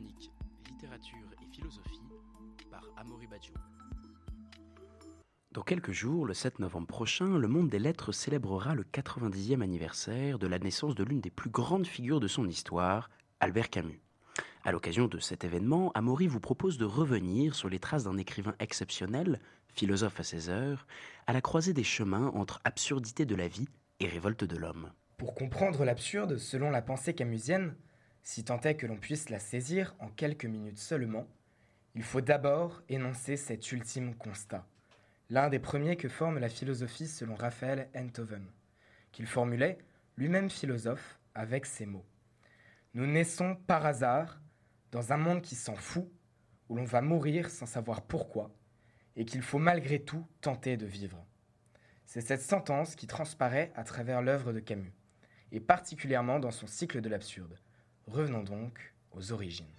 chronique Littérature et philosophie par Amaury Badjo. Dans quelques jours, le 7 novembre prochain, le monde des lettres célébrera le 90e anniversaire de la naissance de l'une des plus grandes figures de son histoire, Albert Camus. À l'occasion de cet événement, Amaury vous propose de revenir sur les traces d'un écrivain exceptionnel, philosophe à ses heures, à la croisée des chemins entre absurdité de la vie et révolte de l'homme. Pour comprendre l'absurde, selon la pensée camusienne, si tant est que l'on puisse la saisir en quelques minutes seulement, il faut d'abord énoncer cet ultime constat, l'un des premiers que forme la philosophie selon Raphaël Enthoven, qu'il formulait, lui-même philosophe, avec ces mots. Nous naissons par hasard dans un monde qui s'en fout, où l'on va mourir sans savoir pourquoi, et qu'il faut malgré tout tenter de vivre. C'est cette sentence qui transparaît à travers l'œuvre de Camus, et particulièrement dans son cycle de l'absurde. Revenons donc aux origines.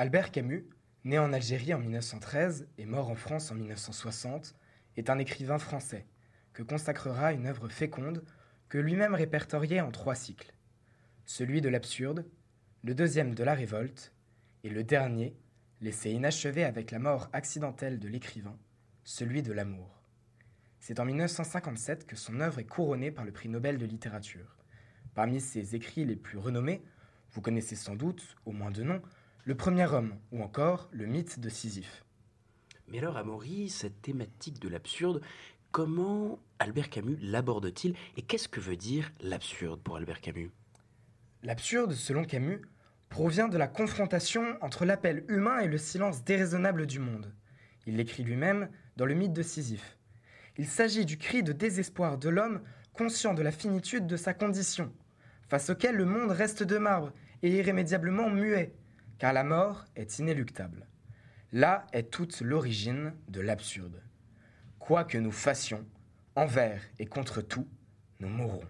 Albert Camus, né en Algérie en 1913 et mort en France en 1960, est un écrivain français que consacrera une œuvre féconde que lui-même répertoriait en trois cycles. Celui de l'absurde, le deuxième de la révolte, et le dernier, laissé inachevé avec la mort accidentelle de l'écrivain, celui de l'amour. C'est en 1957 que son œuvre est couronnée par le prix Nobel de littérature. Parmi ses écrits les plus renommés, vous connaissez sans doute, au moins de nom, le premier homme, ou encore le mythe de Sisyphe. Mais alors, Amaury, cette thématique de l'absurde, comment Albert Camus l'aborde-t-il et qu'est-ce que veut dire l'absurde pour Albert Camus? L'absurde, selon Camus, provient de la confrontation entre l'appel humain et le silence déraisonnable du monde. Il l'écrit lui-même dans le mythe de Sisyphe. Il s'agit du cri de désespoir de l'homme conscient de la finitude de sa condition, face auquel le monde reste de marbre et irrémédiablement muet, car la mort est inéluctable. Là est toute l'origine de l'absurde. Quoi que nous fassions, envers et contre tout, nous mourrons.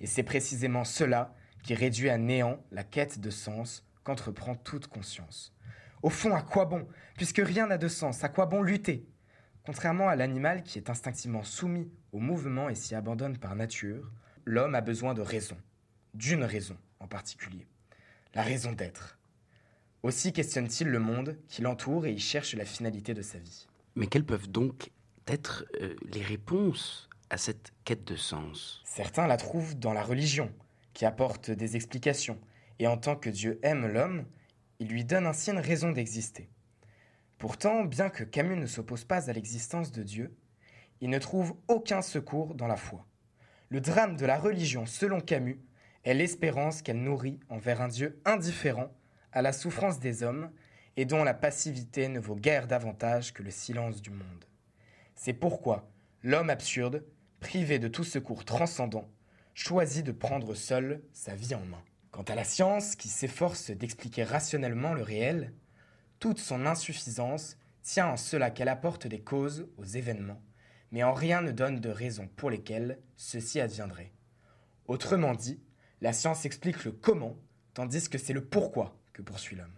Et c'est précisément cela qui réduit à néant la quête de sens qu'entreprend toute conscience. Au fond, à quoi bon? Puisque rien n'a de sens, à quoi bon lutter? Contrairement à l'animal qui est instinctivement soumis au mouvement et s'y abandonne par nature, l'homme a besoin de raison, d'une raison en particulier, la raison d'être. Aussi questionne-t-il le monde qui l'entoure et y cherche la finalité de sa vie. Mais quelles peuvent donc être euh, les réponses à cette quête de sens? Certains la trouvent dans la religion, qui apporte des explications, et en tant que Dieu aime l'homme, il lui donne ainsi une raison d'exister. Pourtant, bien que Camus ne s'oppose pas à l'existence de Dieu, il ne trouve aucun secours dans la foi. Le drame de la religion, selon Camus, est l'espérance qu'elle nourrit envers un Dieu indifférent à la souffrance des hommes et dont la passivité ne vaut guère davantage que le silence du monde. C'est pourquoi l'homme absurde, privé de tout secours transcendant, choisit de prendre seul sa vie en main. Quant à la science, qui s'efforce d'expliquer rationnellement le réel, toute son insuffisance tient en cela qu'elle apporte des causes aux événements, mais en rien ne donne de raisons pour lesquelles ceci adviendrait. Autrement dit, la science explique le comment, tandis que c'est le pourquoi que poursuit l'homme.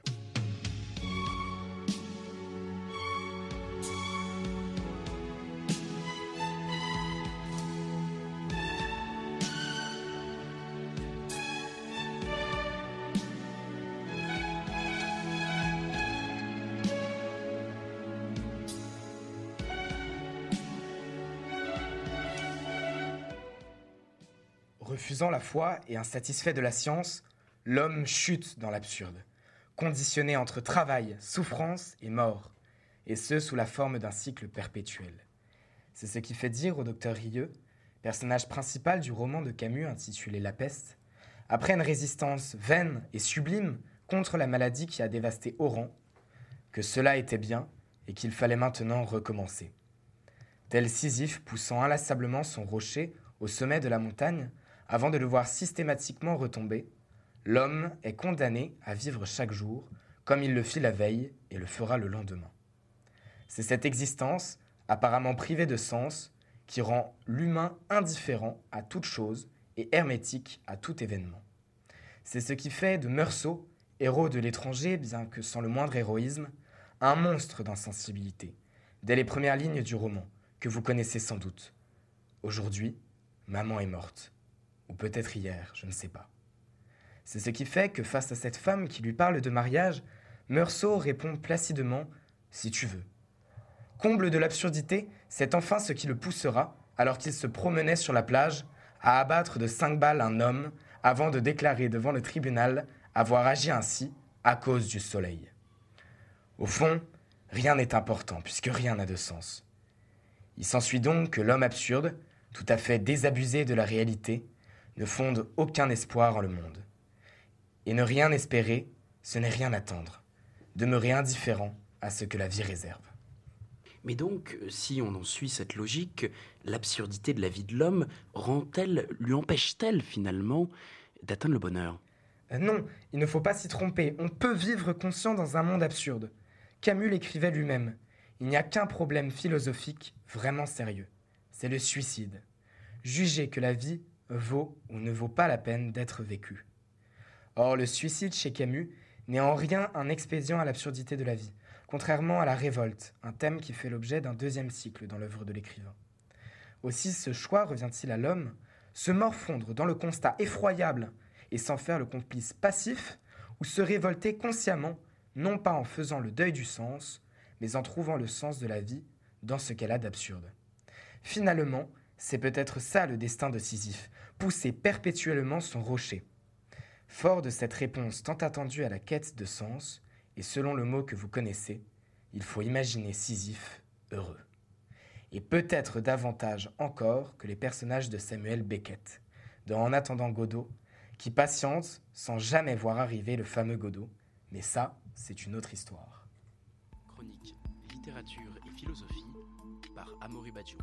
Refusant la foi et insatisfait de la science, l'homme chute dans l'absurde, conditionné entre travail, souffrance et mort, et ce sous la forme d'un cycle perpétuel. C'est ce qui fait dire au docteur Rieux, personnage principal du roman de Camus intitulé La peste, après une résistance vaine et sublime contre la maladie qui a dévasté Oran, que cela était bien et qu'il fallait maintenant recommencer. Tel Sisyphe poussant inlassablement son rocher au sommet de la montagne, avant de le voir systématiquement retomber, l'homme est condamné à vivre chaque jour comme il le fit la veille et le fera le lendemain. C'est cette existence, apparemment privée de sens, qui rend l'humain indifférent à toute chose et hermétique à tout événement. C'est ce qui fait de Meursault, héros de l'étranger, bien que sans le moindre héroïsme, un monstre d'insensibilité, dès les premières lignes du roman, que vous connaissez sans doute. Aujourd'hui, maman est morte. Ou peut-être hier, je ne sais pas. C'est ce qui fait que face à cette femme qui lui parle de mariage, Meursault répond placidement Si tu veux. Comble de l'absurdité, c'est enfin ce qui le poussera, alors qu'il se promenait sur la plage, à abattre de cinq balles un homme avant de déclarer devant le tribunal avoir agi ainsi à cause du soleil. Au fond, rien n'est important puisque rien n'a de sens. Il s'ensuit donc que l'homme absurde, tout à fait désabusé de la réalité, ne fonde aucun espoir en le monde. Et ne rien espérer, ce n'est rien attendre, demeurer indifférent à ce que la vie réserve. Mais donc, si on en suit cette logique, l'absurdité de la vie de l'homme rend-elle, lui empêche-t-elle finalement d'atteindre le bonheur? Euh, Non, il ne faut pas s'y tromper. On peut vivre conscient dans un monde absurde. Camus l'écrivait lui-même. Il n'y a qu'un problème philosophique vraiment sérieux. C'est le suicide. Juger que la vie vaut ou ne vaut pas la peine d'être vécue. Or, le suicide chez Camus n'est en rien un expédient à l'absurdité de la vie, contrairement à la révolte, un thème qui fait l'objet d'un deuxième cycle dans l'œuvre de l'écrivain. Aussi ce choix revient-il à l'homme, se morfondre dans le constat effroyable et s'en faire le complice passif, ou se révolter consciemment, non pas en faisant le deuil du sens, mais en trouvant le sens de la vie dans ce qu'elle a d'absurde. Finalement, c'est peut-être ça le destin de Sisyphe, pousser perpétuellement son rocher. Fort de cette réponse tant attendue à la quête de sens, et selon le mot que vous connaissez, il faut imaginer Sisyphe heureux. Et peut-être davantage encore que les personnages de Samuel Beckett, dans En attendant Godot, qui patientent sans jamais voir arriver le fameux Godot. Mais ça, c'est une autre histoire. Chronique littérature et philosophie par Amaury Badiou.